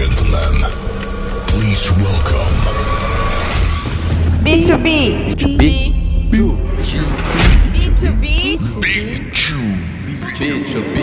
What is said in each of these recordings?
gentlemen, please welcome B2B. B2B. B2B. Big Chew. B2B.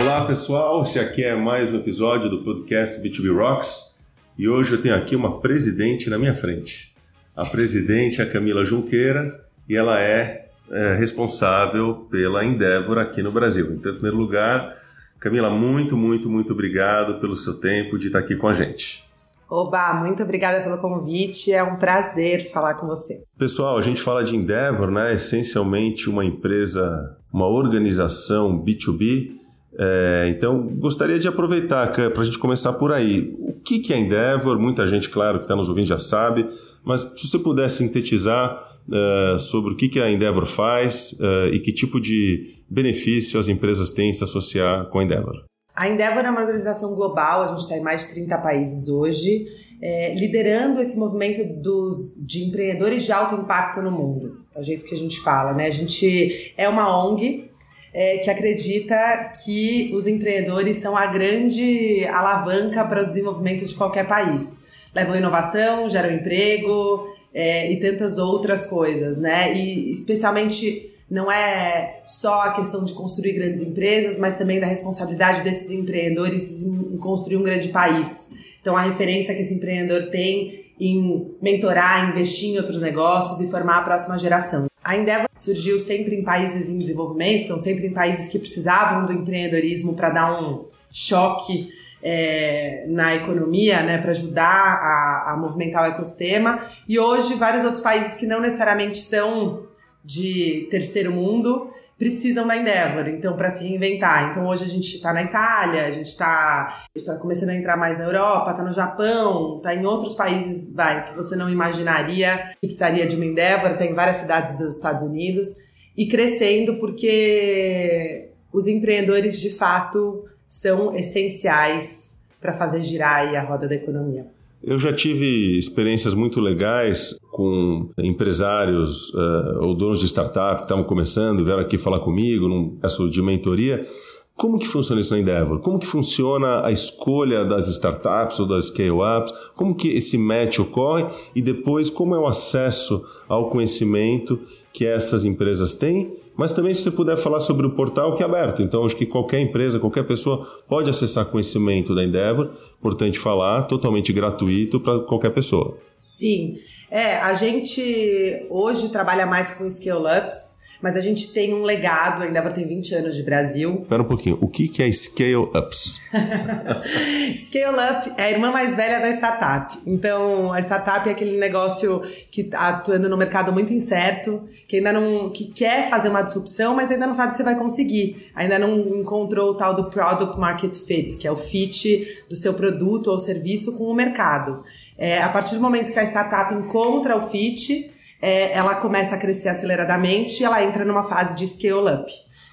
Olá pessoal, esse aqui é mais um episódio do podcast B2B Rocks e hoje eu tenho aqui uma presidente na minha frente. A presidente é a Camila Junqueira e ela é, é, responsável pela Endeavor aqui no Brasil. Então, em primeiro lugar, Camila, muito, muito, muito obrigado pelo seu tempo de estar aqui com a gente. Oba, muito obrigada pelo convite. É um prazer falar com você. Pessoal, a gente fala de Endeavor, né? Essencialmente uma empresa, uma organização B2B. É, então, gostaria de aproveitar para a gente começar por aí. O que, que é Endeavor? Muita gente, claro, que está nos ouvindo já sabe, mas se você puder sintetizar uh, sobre o que, que a Endeavor faz uh, e que tipo de benefício as empresas têm em se associar com a Endeavor. A Endeavor é uma organização global, a gente está em mais de 30 países hoje, é, liderando esse movimento dos, de empreendedores de alto impacto no mundo. É o jeito que a gente fala, né? A gente é uma ONG é, que acredita que os empreendedores são a grande alavanca para o desenvolvimento de qualquer país. Levam inovação, geram emprego é, e tantas outras coisas, né? E especialmente não é só a questão de construir grandes empresas, mas também da responsabilidade desses empreendedores em construir um grande país. Então, a referência que esse empreendedor tem em mentorar, investir em outros negócios e formar a próxima geração. A Endeavor surgiu sempre em países em desenvolvimento, então sempre em países que precisavam do empreendedorismo para dar um choque é, na economia, né, para ajudar a, a movimentar o ecossistema. E hoje, vários outros países que não necessariamente são de terceiro mundo precisam da Endeavor, então, para se reinventar. Então, hoje a gente está na Itália, a gente está tá começando a entrar mais na Europa, está no Japão, está em outros países, vai, que você não imaginaria que precisaria de uma Endeavor, tem várias cidades dos Estados Unidos, e crescendo porque os empreendedores, de fato, são essenciais para fazer girar a roda da economia. Eu já tive experiências muito legais com empresários uh, ou donos de startup que estavam começando, vieram aqui falar comigo num processo de mentoria. Como que funciona isso na Endeavor? Como que funciona a escolha das startups ou das scale-ups? Como que esse match ocorre? E depois, como é o acesso ao conhecimento que essas empresas têm? Mas também se você puder falar sobre o portal que é aberto. Então, acho que qualquer empresa, qualquer pessoa pode acessar conhecimento da Endeavor. Importante falar, totalmente gratuito para qualquer pessoa. Sim. É, a gente hoje trabalha mais com scale-ups, mas a gente tem um legado, a Endeavor tem 20 anos de Brasil. Espera um pouquinho, o que, que é scale-ups? Scale-up é a irmã mais velha da startup. Então, a startup é aquele negócio que está atuando no mercado muito incerto, que ainda não que quer fazer uma disrupção, mas ainda não sabe se vai conseguir. Ainda não encontrou o tal do product market fit, que é o fit do seu produto ou serviço com o mercado. É, a partir do momento que a startup encontra o fit, é, ela começa a crescer aceleradamente e ela entra numa fase de scale-up.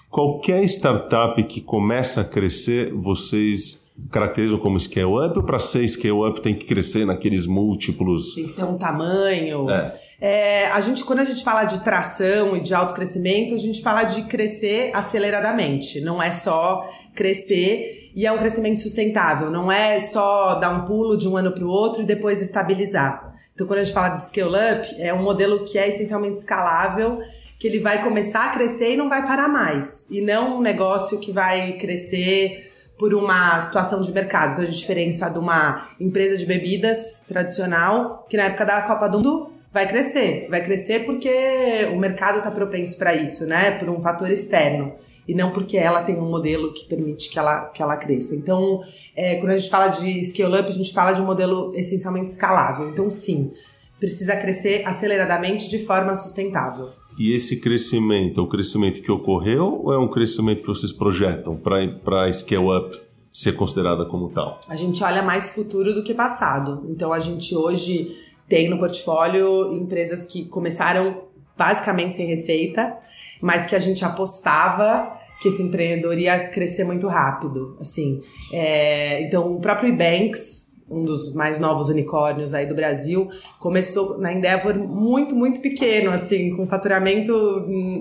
Qualquer startup que começa a crescer, vocês caracterizam como scale-up ou para ser scale-up tem que crescer naqueles múltiplos? Tem que ter um tamanho. É. É, a gente, quando a gente fala de tração e de autocrescimento, a gente fala de crescer aceleradamente. Não é só crescer e é um crescimento sustentável. Não é só dar um pulo de um ano para o outro e depois estabilizar. Então, quando a gente fala de scale up, é um modelo que é essencialmente escalável, que ele vai começar a crescer e não vai parar mais. E não um negócio que vai crescer por uma situação de mercado. Então, a diferença de uma empresa de bebidas tradicional, que na época da Copa do Mundo vai crescer. Vai crescer porque o mercado está propenso para isso, né? Por um fator externo e não porque ela tem um modelo que permite que ela, que ela cresça. Então, é, quando a gente fala de scale-up, a gente fala de um modelo essencialmente escalável. Então, sim, precisa crescer aceleradamente de forma sustentável. E esse crescimento é um crescimento que ocorreu ou é um crescimento que vocês projetam para a scale-up ser considerada como tal? A gente olha mais futuro do que passado. Então, a gente hoje tem no portfólio empresas que começaram basicamente sem receita mas que a gente apostava que esse empreendedor ia crescer muito rápido, assim. É, então, o próprio Ebanks, um dos mais novos unicórnios aí do Brasil, começou na Endeavor muito, muito pequeno, assim, com faturamento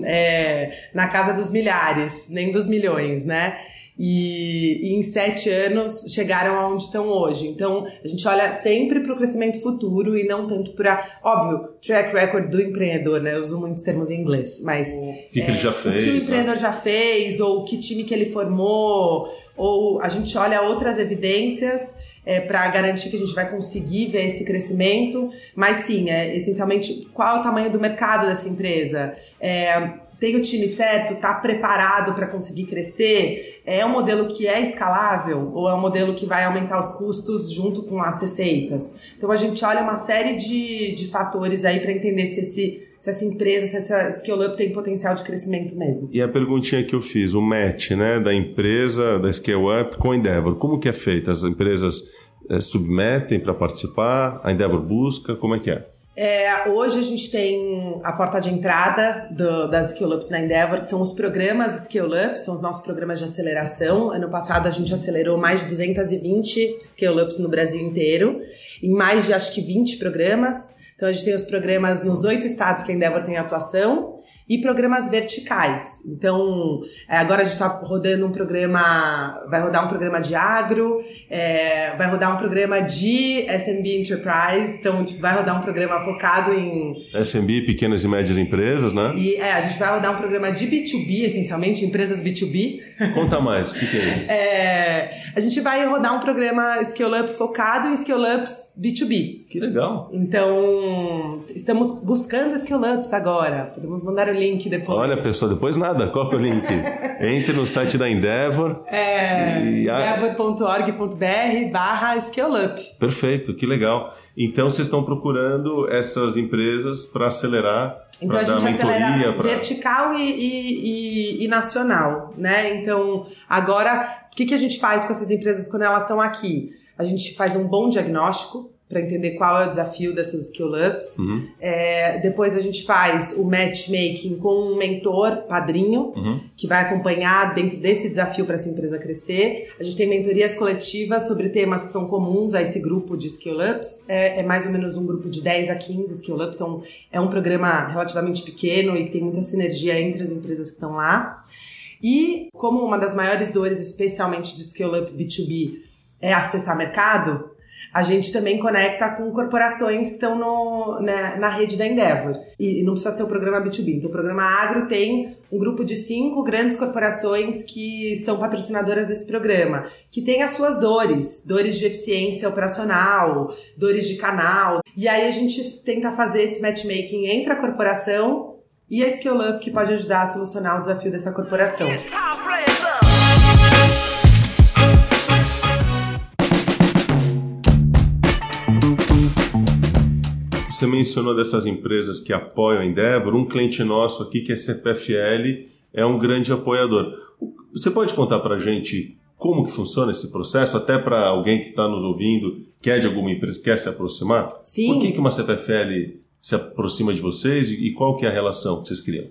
é, na casa dos milhares, nem dos milhões, né? E, e, em sete anos chegaram aonde estão hoje. Então a gente olha sempre para o crescimento futuro e não tanto para, óbvio, track record do empreendedor, né? Eu uso muitos termos em inglês, mas. O que, é, que ele já fez? O que o empreendedor né? já fez, ou que time que ele formou, ou a gente olha outras evidências. É, para garantir que a gente vai conseguir ver esse crescimento, mas sim, é essencialmente qual é o tamanho do mercado dessa empresa, é, tem o time certo, está preparado para conseguir crescer? É um modelo que é escalável ou é um modelo que vai aumentar os custos junto com as receitas? Então a gente olha uma série de, de fatores aí para entender se esse se essa empresa, se essa scale-up tem potencial de crescimento mesmo. E a perguntinha que eu fiz, o match né, da empresa, da scale-up com a Endeavor, como que é feito? As empresas é, submetem para participar, a Endeavor busca, como é que é? É, hoje a gente tem a porta de entrada do, das Skill Ups na Endeavor, que são os programas Skill Ups, são os nossos programas de aceleração. Ano passado a gente acelerou mais de 220 Skill Ups no Brasil inteiro, em mais de acho que 20 programas. Então a gente tem os programas nos oito estados que a Endeavor tem atuação e programas verticais. Então, é, agora a gente está rodando um programa, vai rodar um programa de agro, é, vai rodar um programa de SMB Enterprise, então tipo, vai rodar um programa focado em... SMB, pequenas e médias empresas, né? E é, a gente vai rodar um programa de B2B, essencialmente, empresas B2B. Conta mais, o que, que, é isso? É, a gente vai rodar um programa Scale Up focado em Scale Ups B2B. Que legal. Então, estamos buscando Scale Ups agora, podemos mandar o link depois. Olha, pessoal, depois nada. É o link? Entre no site da Endeavor. É, endeavor.org.br barra ScaleUp. Perfeito, que legal. Então, vocês estão procurando essas empresas para acelerar então a gente acelera pra... vertical e, e, e, e, nacional, né? Então, agora, o que, que a gente faz com essas empresas quando elas estão aqui? A gente faz um bom diagnóstico, para entender qual é o desafio dessas skill ups. Uhum. É, depois a gente faz o matchmaking com um mentor, padrinho, uhum. que vai acompanhar dentro desse desafio para essa empresa crescer. A gente tem mentorias coletivas sobre temas que são comuns a esse grupo de skill ups. É, é mais ou menos um grupo de 10 a 15 skill ups, então é um programa relativamente pequeno e que tem muita sinergia entre as empresas que estão lá. E como uma das maiores dores, especialmente de skill up B2B, é acessar mercado, a gente também conecta com corporações que estão no, na, na rede da Endeavor. E, não precisa ser o programa B2B. Então, o programa Agro tem um grupo de cinco grandes corporações que são patrocinadoras desse programa, que tem as suas dores, dores de eficiência operacional, dores de canal. E aí a gente tenta fazer esse matchmaking entre a corporação e a Skill Up, que pode ajudar a solucionar o desafio dessa corporação. Você mencionou dessas empresas que apoiam a Endeavor, um cliente nosso aqui que é CPFL é um grande apoiador. Você pode contar para a gente como que funciona esse processo, até para alguém que está nos ouvindo, quer de alguma empresa, quer se aproximar? Sim. Por que, que uma CPFL se aproxima de vocês e qual que é a relação que vocês criam?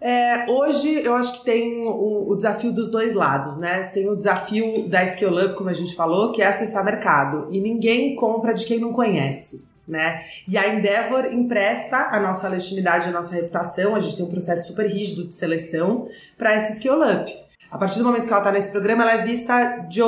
É, hoje eu acho que tem o, o, desafio dos dois lados, né? Tem o desafio da Scale Up, como a gente falou, que é acessar mercado. E ninguém compra de quem não conhece né? E a Endeavor empresta a nossa legitimidade, a nossa reputação, a gente tem um processo super rígido de seleção para esse skill up. A partir do momento que ela está nesse programa, ela é vista de,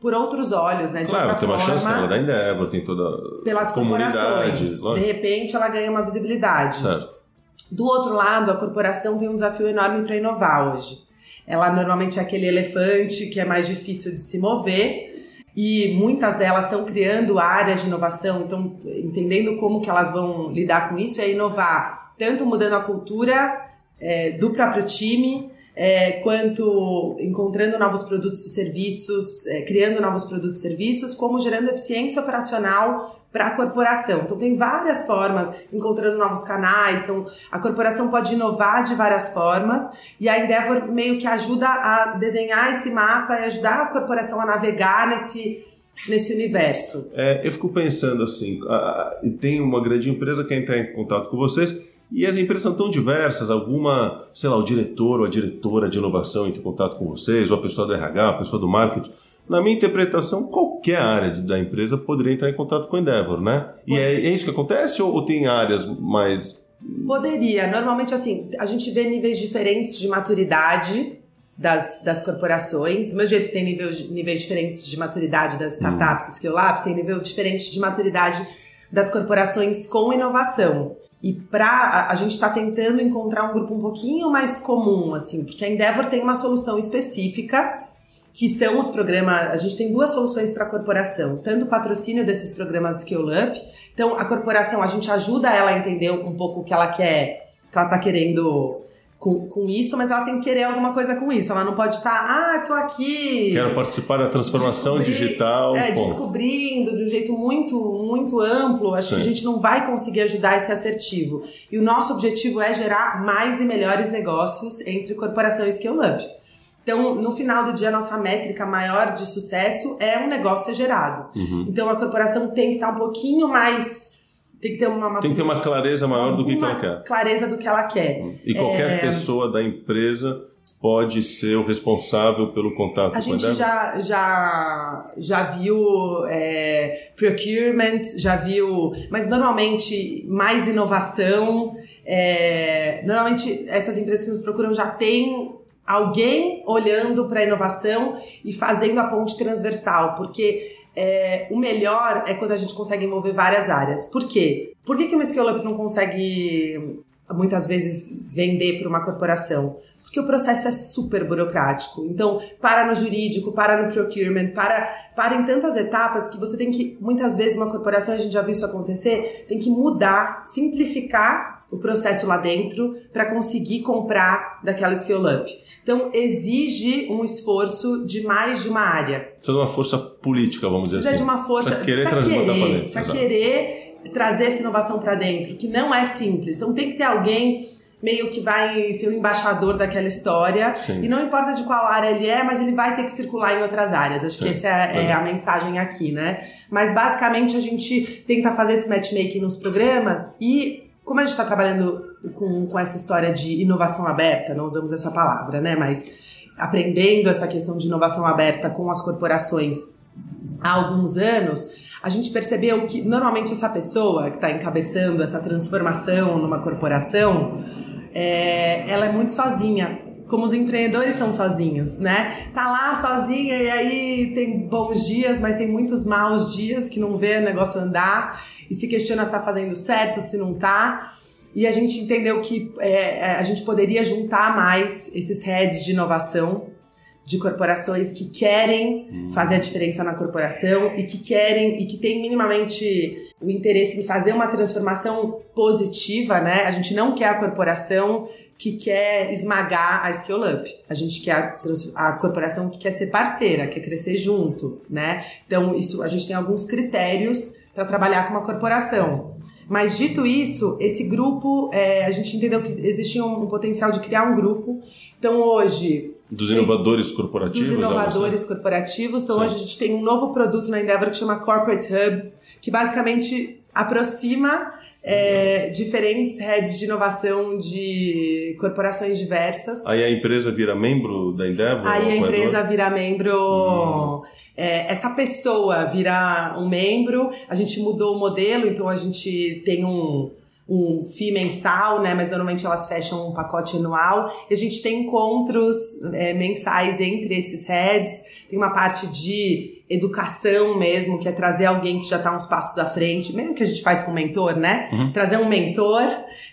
por outros olhos, né? De claro, tem uma chance ela da Endeavor, tem toda pelas corporações. De repente, ela ganha uma visibilidade. Certo. Do outro lado, a corporação tem um desafio enorme para inovar hoje. Ela normalmente é aquele elefante que é mais difícil de se mover, e muitas delas estão criando áreas de inovação, então entendendo como que elas vão lidar com isso é inovar, tanto mudando a cultura é, do próprio time, é, quanto encontrando novos produtos e serviços, é, criando novos produtos e serviços, como gerando eficiência operacional para a corporação. Então tem várias formas, encontrando novos canais. Então a corporação pode inovar de várias formas e a Endeavor meio que ajuda a desenhar esse mapa e ajudar a corporação a navegar nesse nesse universo. É, eu fico pensando assim, tem uma grande empresa que quer entrar em contato com vocês e as empresas são tão diversas, alguma, sei lá, o diretor ou a diretora de inovação entra em contato com vocês, ou a pessoa do RH, a pessoa do marketing. Na minha interpretação, qualquer área da empresa poderia entrar em contato com o Endeavor, né? E é, é isso que acontece ou, ou tem áreas mais Poderia. Normalmente, assim, a gente vê níveis diferentes de maturidade das, das corporações. Do mesmo jeito que tem nível, níveis diferentes de maturidade das startups, skill labs, tem nível diferente de maturidade das corporações com inovação. E pra, a, gente está tentando encontrar um grupo um pouquinho mais comum, assim, porque a Endeavor tem uma solução específica que são os programas. A gente tem duas soluções para a corporação: tanto o patrocínio desses programas Skill Up. Então, a corporação, a gente ajuda ela a entender um pouco o que ela quer, que ela está querendo com, com isso, mas ela tem que querer alguma coisa com isso. Ela não pode estar, tá, ah, tô aqui. Quero participar da transformação digital. É, descobrindo de um jeito muito, muito amplo. Acho Sim. que a gente não vai conseguir ajudar esse assertivo. E o nosso objetivo é gerar mais e melhores negócios entre corporação e Skill Up. Então, no final do dia, a nossa métrica maior de sucesso é um negócio ser gerado. Uhum. Então, a corporação tem que estar um pouquinho mais. Tem que ter uma, tem que ter uma clareza maior do que, que ela quer. Clareza do que ela quer. Uhum. E qualquer é... pessoa da empresa pode ser o responsável pelo contato a gente já, já, já viu é, procurement, já viu, mas normalmente mais inovação. É, normalmente essas empresas que nos procuram já têm alguém olhando para a inovação e fazendo a ponte transversal, porque é, o melhor é quando a gente consegue envolver várias áreas. Por quê? Por que, que uma scale-up não consegue, muitas vezes, vender para uma corporação? Porque o processo é super burocrático. Então, para no jurídico, para no procurement, para, para em tantas etapas que você tem que, muitas vezes, uma corporação, a gente já viu isso acontecer, tem que mudar, simplificar o processo lá dentro para conseguir comprar daquela scale-up. Então, exige um esforço de mais de uma área. Precisa de uma força política, vamos dizer assim. Precisa de uma força. Precisa querer trazer querer, para dentro. Precisa querer trazer essa inovação para dentro, que não é simples. Então, tem que ter alguém meio que vai ser o embaixador daquela história. Sim. E não importa de qual área ele é, mas ele vai ter que circular em outras áreas. Acho Sim. que essa é, é, a mensagem aqui, né? Mas basicamente a gente tenta fazer esse matchmaking nos programas e como a gente está trabalhando com, com essa história de inovação aberta, não usamos essa palavra, né? Mas aprendendo essa questão de inovação aberta com as corporações há alguns anos, a gente percebeu que normalmente essa pessoa que está encabeçando essa transformação numa corporação, é, ela é muito sozinha. Como os empreendedores são sozinhos, né? Tá lá sozinha e aí tem bons dias, mas tem muitos maus dias que não vê o negócio andar e se questiona se está fazendo certo, se não está. E a gente entendeu que é, é, a gente poderia juntar mais esses heads de inovação de corporações que querem hum. fazer a diferença na corporação e que querem e que têm minimamente o interesse em fazer uma transformação positiva, né? A gente não quer a corporação que quer esmagar a Skill Up. A gente quer a, a, corporação que quer ser parceira, quer crescer junto, né? Então, isso a gente tem alguns critérios para trabalhar com uma corporação. Mas dito isso, esse grupo, é, a gente entendeu que existia um, um, potencial de criar um grupo. Então hoje. Dos inovadores corporativos? Dos inovadores corporativos. Então Sim. hoje a gente tem um novo produto na Endeavor que chama Corporate Hub, que basicamente aproxima é, diferentes heads de inovação de corporações diversas. Aí a empresa vira membro da Endeavor? Aí a empresa vira membro. Hum. É, essa pessoa vira um membro. A gente mudou o modelo, então a gente tem um um FII mensal, né? Mas normalmente elas fecham um pacote anual. E a gente tem encontros é, mensais entre esses heads. Tem uma parte de educação mesmo, que é trazer alguém que já está uns passos à frente, mesmo que a gente faz com mentor, né? Uhum. Trazer um mentor,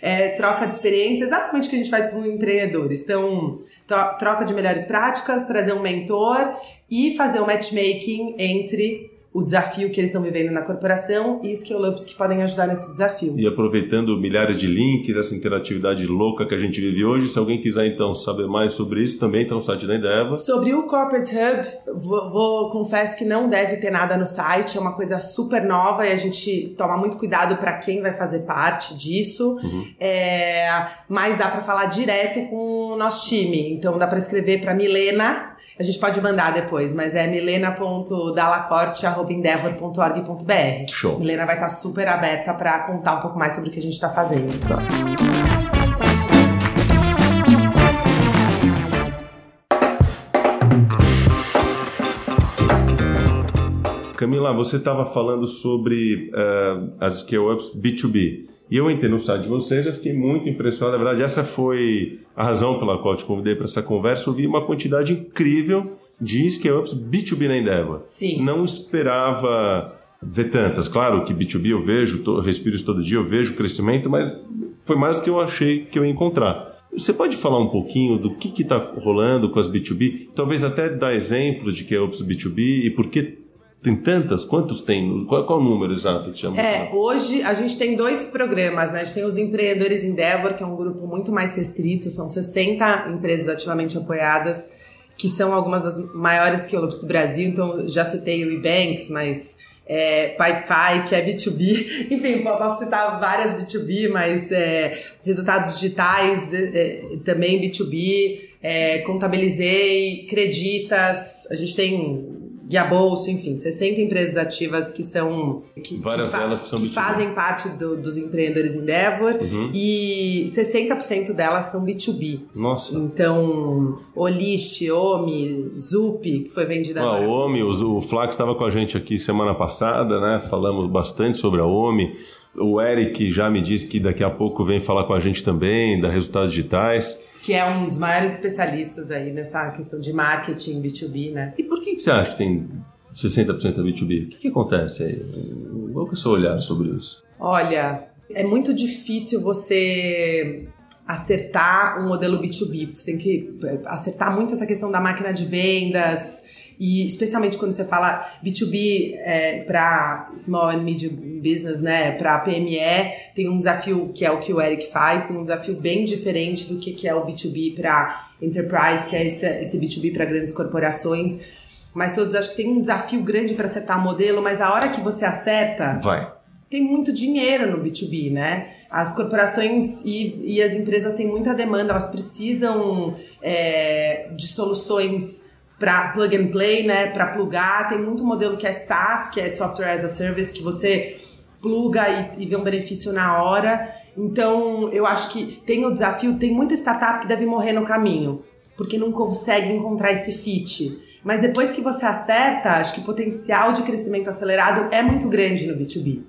é, troca de experiência, exatamente o que a gente faz com empreendedores. Então, troca de melhores práticas, trazer um mentor e fazer um matchmaking entre o desafio que eles estão vivendo na corporação e skill-ups que podem ajudar nesse desafio. E aproveitando milhares de links, essa interatividade louca que a gente vive hoje, se alguém quiser então saber mais sobre isso, também está no site da Endeavor. Sobre o Corporate Hub, vou, vou, confesso que não deve ter nada no site, é uma coisa super nova e a gente toma muito cuidado para quem vai fazer parte disso, uhum. é, mas dá para falar direto com o nosso time, então dá para escrever para Milena, a gente pode mandar depois, mas é milena.dalacorte.endeavor.org.br. Show. Milena vai estar super aberta para contar um pouco mais sobre o que a gente está fazendo. Tá. Camila, você estava falando sobre uh, as scale-ups B2B. E eu entrei no site de vocês, eu fiquei muito impressionado. Na verdade, essa foi a razão pela qual eu te convidei para essa conversa. Eu vi uma quantidade incrível de scale-ups B2B na Endeavor. Sim. Não esperava ver tantas. Claro que B2B eu vejo, respiro isso todo dia, eu vejo o crescimento, mas foi mais do que eu achei que eu ia encontrar. Você pode falar um pouquinho do que está rolando com as B2B? Talvez até dar exemplos de que é Ops B2B e por que tem tantas? Quantos tem? Qual, qual o número exato que chama? É, hoje a gente tem dois programas, né? A gente tem os Empreendedores Endeavor, que é um grupo muito mais restrito, são 60 empresas ativamente apoiadas, que são algumas das maiores que do Brasil, então já citei o Ebanks, mas é, que é B2B, enfim, posso citar várias B2B, mas é, resultados digitais é, é também B2B, é, contabilizei, creditas, a gente tem Guia Bolso, enfim, 60 empresas ativas que são. Que, Várias que, delas que são que fazem parte do, dos empreendedores Endeavor uhum. e 60% delas são B2B. Nossa. Então, Olist, Omi, Zup, que foi vendida ah, agora. A Omi, o, o Flax estava com a gente aqui semana passada, né? Falamos bastante sobre a Omi. O Eric já me disse que daqui a pouco vem falar com a gente também, da Resultados Digitais que é um dos maiores especialistas aí nessa questão de marketing B2B, né? E por que, você acha que tem 60% da B2B? O que, que acontece aí? Qual é o seu olhar sobre isso? Olha, é muito difícil você acertar um modelo B2B. Você tem que acertar muito essa questão da máquina de vendas, e especialmente quando você fala B2B é, para small and medium business, né, para PME, tem um desafio que é o que o Eric faz, tem um desafio bem diferente do que, que é o B2B para enterprise, que é esse, esse B2B para grandes corporações. Mas todos acho que tem um desafio grande para acertar o modelo, mas a hora que você acerta, vai. Tem muito dinheiro no B2B, né? As corporações e, e as empresas têm muita demanda, elas precisam é, de soluções para plug and play, né, para plugar. Tem muito modelo que é SaaS, que é Software as a Service, que você pluga e, e vê um benefício na hora. Então, eu acho que tem o desafio, tem muita startup que deve morrer no caminho, porque não consegue encontrar esse fit. Mas depois que você acerta, acho que o potencial de crescimento acelerado é muito grande no B2B.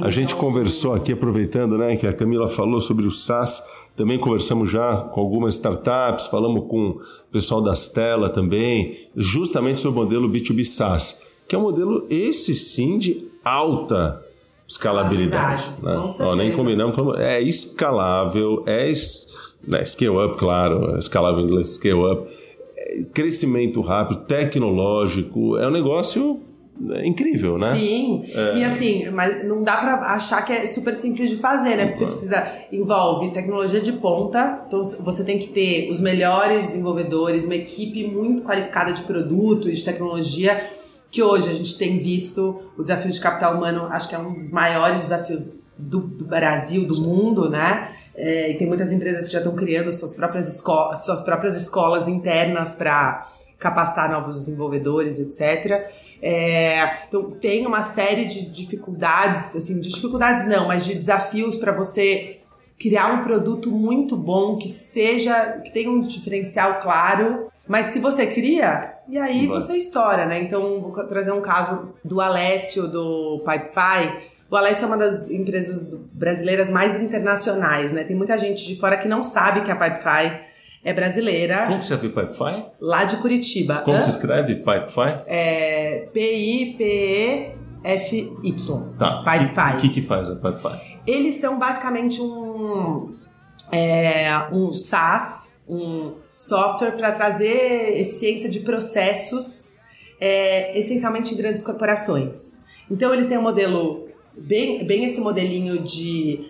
A gente conversou aqui, aproveitando né, que a Camila falou sobre o SaaS, também conversamos já com algumas startups, falamos com o pessoal da Stella também, justamente sobre o modelo B2B SaaS, que é um modelo, esse sim, de alta escalabilidade. Né? Ó, nem combinamos, é escalável, é né, scale up, claro, escalável em inglês, scale up, é crescimento rápido, tecnológico, é um negócio é incrível, né? Sim. É. E assim, mas não dá para achar que é super simples de fazer, né? Porque você precisa envolve tecnologia de ponta, então você tem que ter os melhores desenvolvedores, uma equipe muito qualificada de produto e de tecnologia, que hoje a gente tem visto o desafio de capital humano, acho que é um dos maiores desafios do Brasil, do mundo, né? É, e tem muitas empresas que já estão criando suas próprias, escolas, suas próprias escolas internas para capacitar novos desenvolvedores, etc. É, então tem uma série de dificuldades, assim, de dificuldades não, mas de desafios para você criar um produto muito bom que seja, que tenha um diferencial claro. Mas se você cria, e aí você estoura, né? Então vou trazer um caso do Alessio do Pipefy. O Alessio é uma das empresas brasileiras mais internacionais, né? Tem muita gente de fora que não sabe que a Pipefy é brasileira. Como que você viu Pipefy? Lá de Curitiba. Como Hã? se escreve Pipefy? É P-I-P-E-F-Y. Tá. Pipefy. O que, que, que faz a Pipefy? Eles são basicamente um, é, um SaaS, um software para trazer eficiência de processos, é, essencialmente em grandes corporações. Então eles têm um modelo, bem, bem esse modelinho de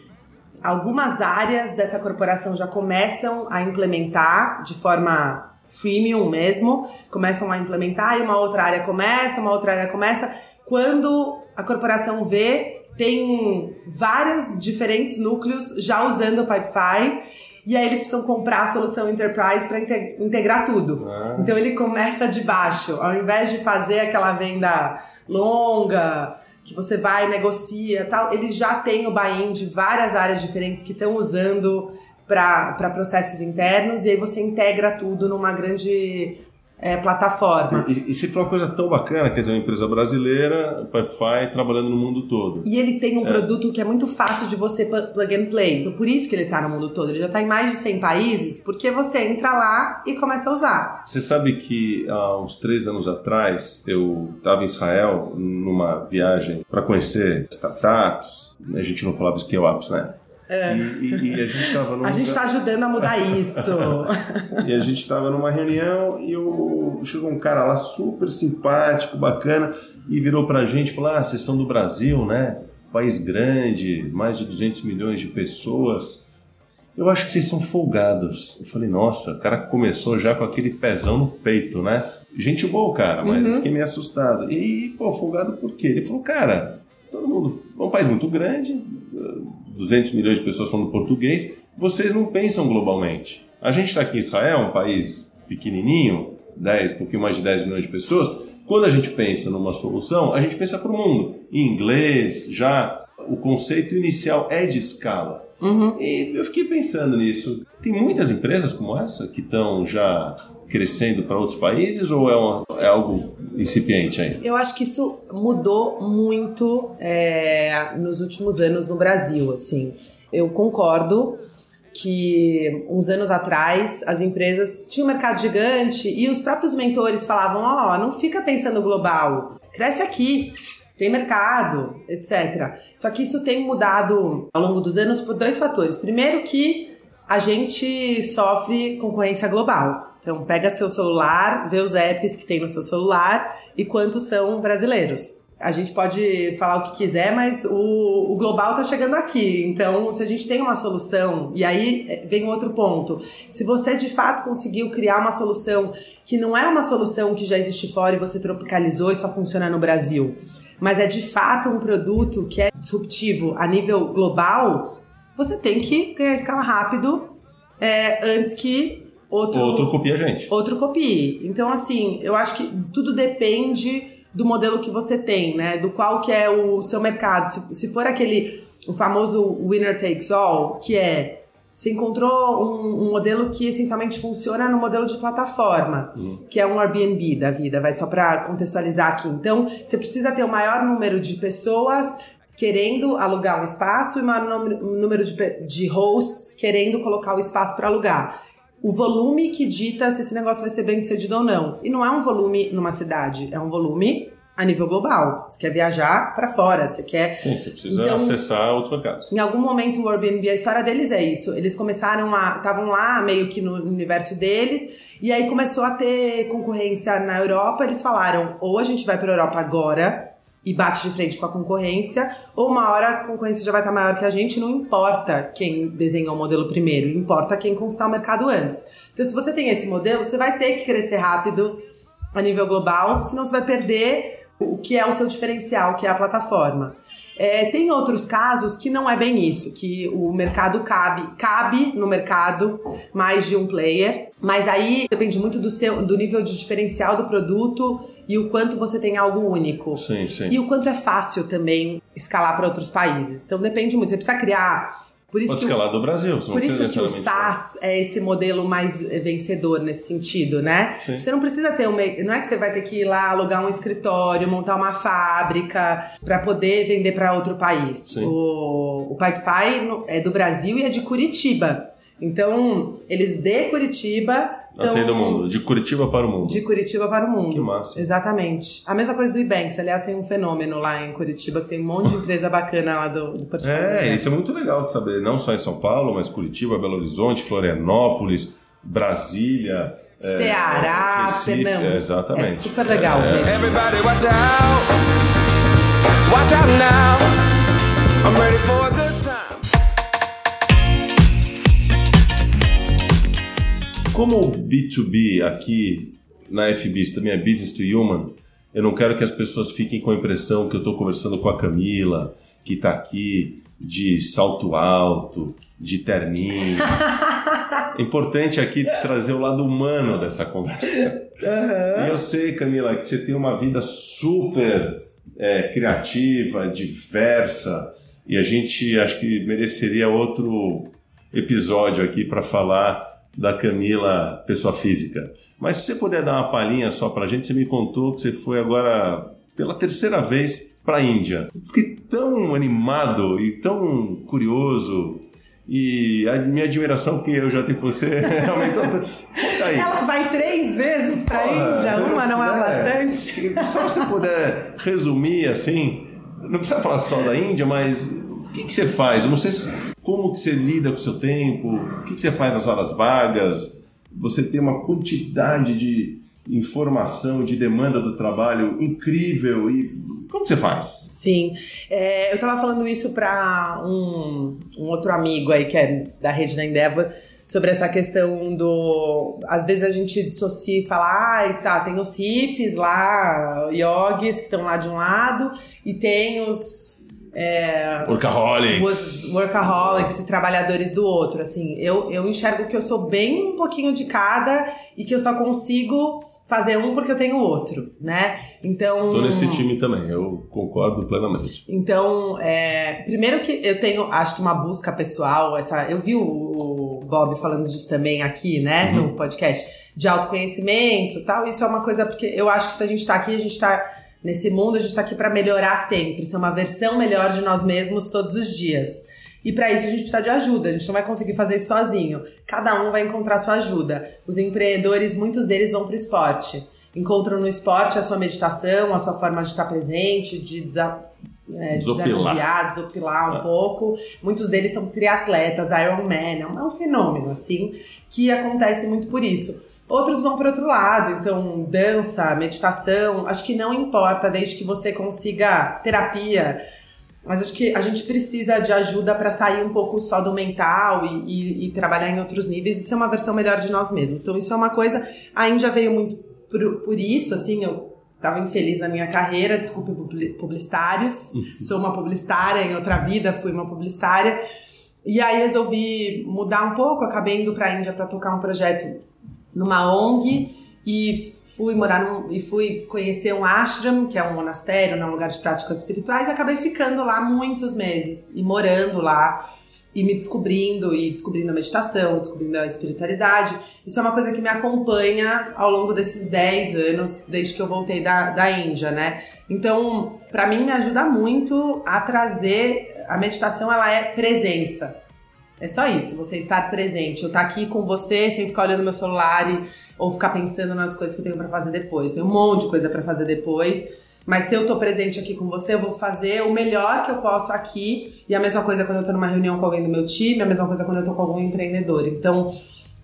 algumas áreas dessa corporação já começam a implementar de forma freemium mesmo, começam a implementar e uma outra área começa, uma outra área começa. Quando a corporação vê, tem vários diferentes núcleos já usando o Pipefy e aí eles precisam comprar a solução Enterprise para integrar tudo. Ah. Então ele começa de baixo, ao invés de fazer aquela venda longa, que você vai, negocia tal, eles já têm o buy-in de várias áreas diferentes que estão usando para processos internos e aí você integra tudo numa grande é, plataforma. E, e se for uma coisa tão bacana, quer dizer, uma empresa brasileira, Pipefy, trabalhando no mundo todo. E ele tem um é. produto que é muito fácil de você plug and play. Então, por isso que ele está no mundo todo. Ele já está em mais de 100 países, porque você entra lá e começa a usar. Você sabe que há uns três anos atrás, eu estava em Israel, numa viagem para conhecer startups. A gente não falava scale-ups, né? É. E, e, a gente estava A gente está ajudando a mudar isso. e a gente estava numa reunião e eu... chegou um cara lá super simpático, bacana, e virou para a gente e falou: Ah, vocês são do Brasil, né? País grande, mais de 200 milhões de pessoas. Eu acho que vocês são folgados. Eu falei, nossa, o cara começou já com aquele pezão no peito, né? Gente boa, cara, mas uhum. eu fiquei meio assustado. E, pô, folgado por quê? Ele falou, cara, todo mundo. É um país muito grande, 200 milhões de pessoas falando português, vocês não pensam globalmente. A gente está aqui em Israel, um país pequenininho, 10, um pouquinho mais de 10 milhões de pessoas. Quando a gente pensa numa solução, a gente pensa para o mundo. Em inglês, já o conceito inicial é de escala. Uhum. E eu fiquei pensando nisso. Tem muitas empresas como essa que estão já crescendo para outros países ou é, uma, é, algo incipiente ainda? Eu acho que isso mudou muito é, nos últimos anos no Brasil. Assim, eu concordo que uns anos atrás as empresas tinham um mercado gigante e os próprios mentores falavam: ó, oh, não fica pensando global, cresce aqui. Tem mercado, etc. Só que isso tem mudado ao longo dos anos por dois fatores. Primeiro, que a gente sofre concorrência global. Então, pega seu celular, vê os apps que tem no seu celular e quantos são brasileiros. A gente pode falar o que quiser, mas o, o global está chegando aqui. Então, se a gente tem uma solução, e aí é, vem outro ponto. Se você de fato conseguiu criar uma solução que não é uma solução que já existe fora e você tropicalizou e só funciona no Brasil, mas é de fato um produto que é disruptivo a nível global, você tem que ganhar escala rápido é, antes que outro, outro copie a gente. Outro copie. Então, assim, eu acho que tudo depende do modelo que você tem, né? Do qual que é o seu mercado. Se, se for aquele, o famoso winner takes all, que é você encontrou um, um, modelo que essencialmente funciona no modelo de plataforma, uhum. que é um Airbnb da vida, vai só para contextualizar aqui. Então, você precisa ter o maior número de pessoas querendo alugar um espaço e o maior número de, de hosts querendo colocar o espaço para alugar o volume que dita se esse negócio vai ser bem sucedido ou não. E não é um volume numa cidade, é um volume a nível global. Você quer viajar para fora, você quer. Sim, você precisa então, acessar outros mercados. Em algum momento o Airbnb, a história deles é isso. Eles começaram a. estavam lá meio que no universo deles, e aí começou a ter concorrência na Europa. Eles falaram: ou a gente vai para a Europa agora, e bate de frente com a concorrência, ou uma hora a concorrência já vai estar maior que a gente, não importa quem desenhou o modelo primeiro, importa quem conquistar o mercado antes. Então, se você tem esse modelo, você vai ter que crescer rápido a nível global, senão você vai perder o que é o seu diferencial, que é a plataforma. É, tem outros casos que não é bem isso, que o mercado cabe, cabe no mercado mais de um player, mas aí depende muito do seu do nível de diferencial do produto e o quanto você tem algo único. Sim, sim. E o quanto é fácil também escalar para outros países. Então depende muito. Você precisa criar. Por isso Pode que escalar o, do Brasil. Por isso que o SaaS é esse modelo mais vencedor nesse sentido, né? Sim. Você não precisa ter uma. Não é que você vai ter que ir lá alugar um escritório, montar uma fábrica para poder vender para outro país. Sim. O, o Pipefy é do Brasil e é de Curitiba. Então, eles de Curitiba então, Atende o mundo, de Curitiba para o mundo. De Curitiba para o mundo. Que massa. Exatamente. A mesma coisa do Ibanks. Aliás, tem um fenômeno lá em Curitiba que tem um monte de empresa bacana lá do, do Portugal. É, isso é muito legal de saber. Não só em São Paulo, mas Curitiba, Belo Horizonte, Florianópolis, Brasília. É, Ceará, é, Pernambuco. É, exatamente. É super legal. É. Everybody watch out. Watch out now. I'm ready for Como o B2B aqui na FBIS também é business to human, eu não quero que as pessoas fiquem com a impressão que eu estou conversando com a Camila, que está aqui de salto alto, de terninho. é importante aqui trazer o lado humano dessa conversa. Uhum. E eu sei, Camila, que você tem uma vida super é, criativa, diversa, e a gente acho que mereceria outro episódio aqui para falar da Camila, pessoa física. Mas se você puder dar uma palhinha só pra gente, você me contou que você foi agora pela terceira vez para a Índia. Fiquei tão animado e tão curioso e a minha admiração que eu já tenho por você aumentou. Tá. Ela vai três vezes para a Índia, uma não é, é bastante. Só se puder resumir assim, não precisa falar só da Índia, mas o que, que você faz? Eu não sei se, como que você lida com o seu tempo, o que, que você faz nas horas vagas. Você tem uma quantidade de informação, de demanda do trabalho incrível e como você faz? Sim, é, eu estava falando isso para um, um, outro amigo aí que é da rede da Endeavor sobre essa questão do. Às vezes a gente dissocia e fala, ah, tá, tem os hippies lá, yogis que estão lá de um lado, e tem os. É, workaholics. Workaholics e trabalhadores do outro. Assim, eu, eu enxergo que eu sou bem um pouquinho de cada e que eu só consigo fazer um porque eu tenho outro, né? Então. Tô nesse time também, eu concordo plenamente. Então, é, primeiro que eu tenho, acho que uma busca pessoal, essa. Eu vi o, Bob falando disso também aqui, né, uhum. no podcast, de autoconhecimento tal. Isso é uma coisa, porque eu acho que se a gente tá aqui, a gente tá. Nesse mundo, a gente tá aqui para melhorar sempre, ser uma versão melhor de nós mesmos todos os dias. E para isso a gente precisa de ajuda, a gente não vai conseguir fazer isso sozinho. Cada um vai encontrar sua ajuda. Os empreendedores, muitos deles vão para o esporte. Encontram no esporte a sua meditação, a sua forma de estar presente, de é, desanuviar, desopilar um ah. pouco. Muitos deles são triatletas, Ironman, é um fenômeno, assim, que acontece muito por isso. Outros vão para outro lado, então dança, meditação, acho que não importa, desde que você consiga terapia, mas acho que a gente precisa de ajuda para sair um pouco só do mental e, e, e, trabalhar em outros níveis e ser uma versão melhor de nós mesmos. Então, isso é uma coisa. A Índia veio muito por, por isso, assim, eu estava infeliz na minha carreira, desculpe publicitários. Uhum. Sou uma publicitária, em outra vida fui uma publicitária. E aí resolvi mudar um pouco, acabei indo para a Índia para tocar um projeto numa ONG e fui morar num, e fui conhecer um ashram, que é um monastério, né, um lugar de práticas espirituais, e acabei ficando lá muitos meses e morando lá e me descobrindo e descobrindo a meditação, descobrindo a espiritualidade. Isso é uma coisa que me acompanha ao longo desses 10 anos, desde que eu voltei da, da Índia, né? Então, para mim me ajuda muito a trazer a meditação, ela é presença. É só isso, você estar presente. Eu estar tá aqui com você sem ficar olhando meu celular e ou ficar pensando nas coisas que eu tenho para fazer depois. Tem um monte de coisa para fazer depois. Mas se eu tô presente aqui com você, eu vou fazer o melhor que eu posso aqui. E a mesma coisa quando eu tô numa reunião com alguém do meu time, a mesma coisa quando eu tô com algum empreendedor. Então,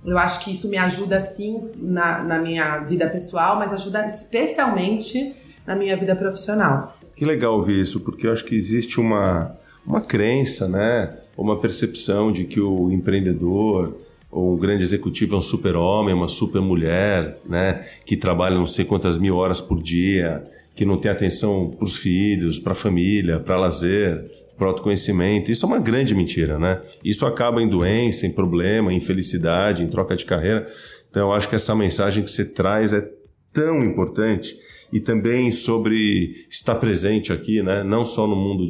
eu acho que isso me ajuda sim na, na minha vida pessoal, mas ajuda especialmente na minha vida profissional. Que legal ouvir isso, porque eu acho que existe uma, uma crença, né? Uma percepção de que o empreendedor ou um grande executivo é um super-homem, uma super-mulher, né? Que trabalha não sei quantas mil horas por dia, que não tem atenção para os filhos, para a família, para lazer, para autoconhecimento. Isso é uma grande mentira, né? Isso acaba em doença, em problema, em infelicidade, em troca de carreira. Então, eu acho que essa mensagem que você traz é tão importante e também sobre estar presente aqui, né? Não só no mundo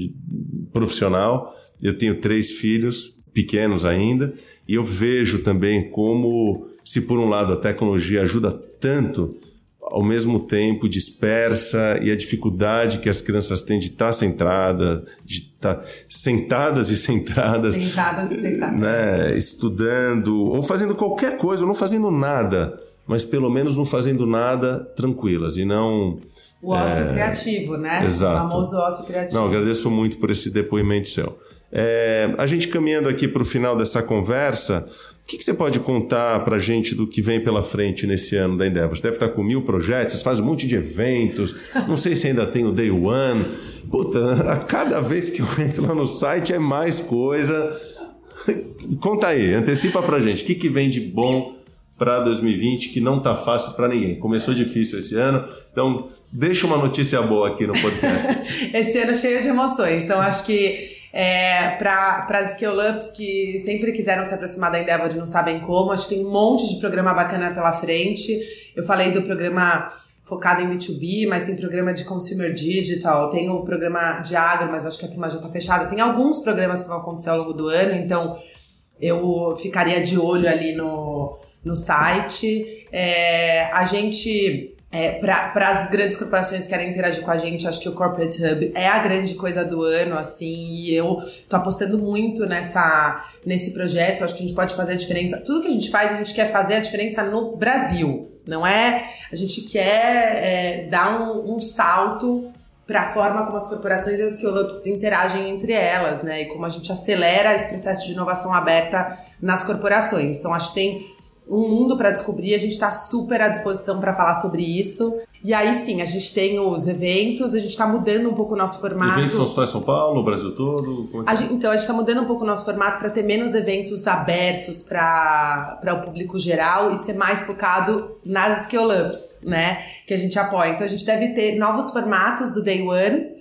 profissional. Eu tenho três filhos pequenos ainda e eu vejo também como, se por um lado a tecnologia ajuda tanto, ao mesmo tempo dispersa e a dificuldade que as crianças têm de estar centrada, de estar sentadas e centradas, sentadas e sentadas, né, estudando ou fazendo qualquer coisa, ou não fazendo nada, mas pelo menos não fazendo nada tranquilas e não o ócio é... criativo, né? Exato. O famoso ócio criativo. Não, agradeço muito por esse depoimento seu. É, a gente caminhando aqui para o final dessa conversa, o que, que, você pode contar para gente do que vem pela frente nesse ano da Endeavor? Você deve estar com mil projetos, fazem um monte de eventos, não sei se ainda tem o Day One. Puta, a cada vez que eu entro lá no site é mais coisa. Conta aí, antecipa para gente, o que, que vem de bom para 2020 que não tá fácil para ninguém. Começou difícil esse ano, então deixa uma notícia boa aqui no podcast. esse ano cheio de emoções, então acho que é, para as scale-ups que sempre quiseram se aproximar da Endeavor e não sabem como, acho que tem um monte de programa bacana pela frente. Eu falei do programa focado em B2B, mas tem programa de consumer digital, tem o programa de agro, mas acho que a turma já está fechada. Tem alguns programas que vão acontecer ao longo do ano, então eu ficaria de olho ali no, no site. É, a gente é, para as grandes corporações que querem interagir com a gente, acho que o Corporate Hub é a grande coisa do ano, assim, e eu tô apostando muito nessa, nesse projeto, acho que a gente pode fazer a diferença. Tudo que a gente faz, a gente quer fazer a diferença no Brasil, não é? A gente quer é, dar um, um salto para a forma como as corporações e as scale-ups interagem entre elas, né? E como a gente acelera esse processo de inovação aberta nas corporações. Então, acho que tem um mundo para descobrir, a gente está super à disposição para falar sobre isso. E aí sim, a gente tem os eventos, a gente está mudando um pouco o nosso formato. Eventos são só em São Paulo, no Brasil todo? É a gente, então, a gente está mudando um pouco o nosso formato para ter menos eventos abertos para o público geral e ser mais focado nas scale-ups, né? Que a gente apoia. Então, a gente deve ter novos formatos do Day One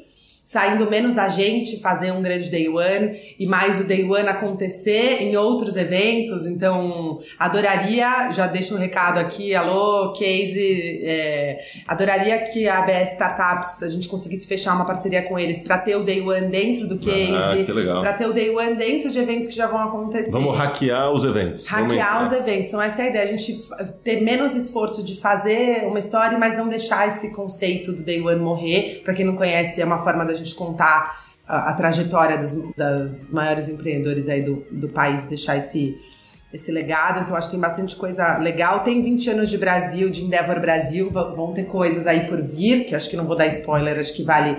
saindo menos da gente fazer um grande day one e mais o day one acontecer em outros eventos. Então, adoraria, já deixo um recado aqui, alô, Case, é, adoraria que a ABS Startups, a gente conseguisse fechar uma parceria com eles para ter o day one dentro do Case, ah, para ter o day one dentro de eventos que já vão acontecer. Vamos hackear os eventos. Hackear Vamos... os eventos. Então, essa é a ideia, a gente ter menos esforço de fazer uma história, mas não deixar esse conceito do day one morrer. Para quem não conhece, é uma forma da gente contar a, a trajetória dos, das maiores empreendedores aí do, do país, deixar esse, esse legado. Então, acho que tem bastante coisa legal. Tem 20 anos de Brasil, de Endeavor Brasil, vão ter coisas aí por vir, que acho que não vou dar spoiler, acho que vale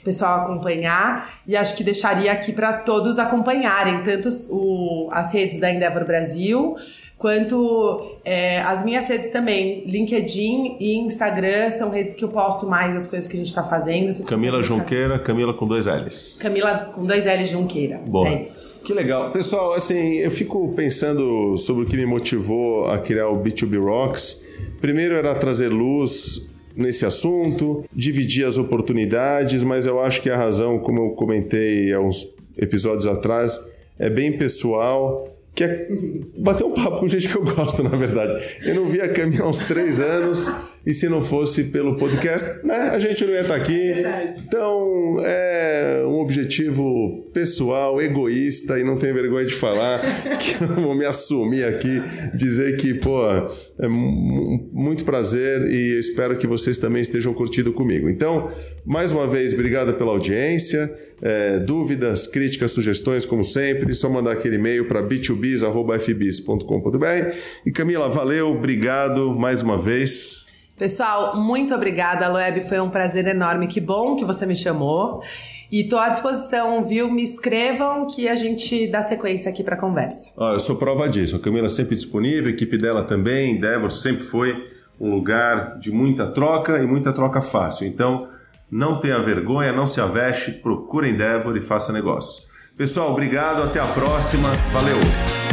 o pessoal acompanhar. E acho que deixaria aqui para todos acompanharem, tanto o, as redes da Endeavor Brasil quanto é, as minhas redes também. LinkedIn e Instagram são redes que eu posto mais as coisas que a gente está fazendo. Camila Junqueira, Camila com dois L's. Camila com dois L's Junqueira. Bom, é que legal. Pessoal, assim, eu fico pensando sobre o que me motivou a criar o B2B Rocks. Primeiro era trazer luz nesse assunto, dividir as oportunidades, mas eu acho que a razão, como eu comentei há uns episódios atrás, é bem pessoal que é bater um papo com gente que eu gosto, na verdade. Eu não vi a Cami há uns três anos e se não fosse pelo podcast, né, a gente não ia estar aqui. Então, é um objetivo pessoal, egoísta e não tenho vergonha de falar, que eu vou me assumir aqui, dizer que, pô, é muito prazer e espero que vocês também estejam curtindo comigo. Então, mais uma vez, obrigado pela audiência. É, dúvidas, críticas, sugestões, como sempre, só mandar aquele e-mail para b2bis.fbis.com.br. E Camila, valeu, obrigado mais uma vez. Pessoal, muito obrigada, Loeb. Foi um prazer enorme. Que bom que você me chamou. E tô à disposição, viu? Me escrevam que a gente dá sequência aqui para a conversa. Ah, eu sou prova disso. A Camila sempre disponível, a equipe dela também. Endeavor sempre foi um lugar de muita troca e muita troca fácil. Então, não tenha vergonha, não se aveste, procure Endeavor e faça negócios. Pessoal, obrigado, até a próxima. Valeu!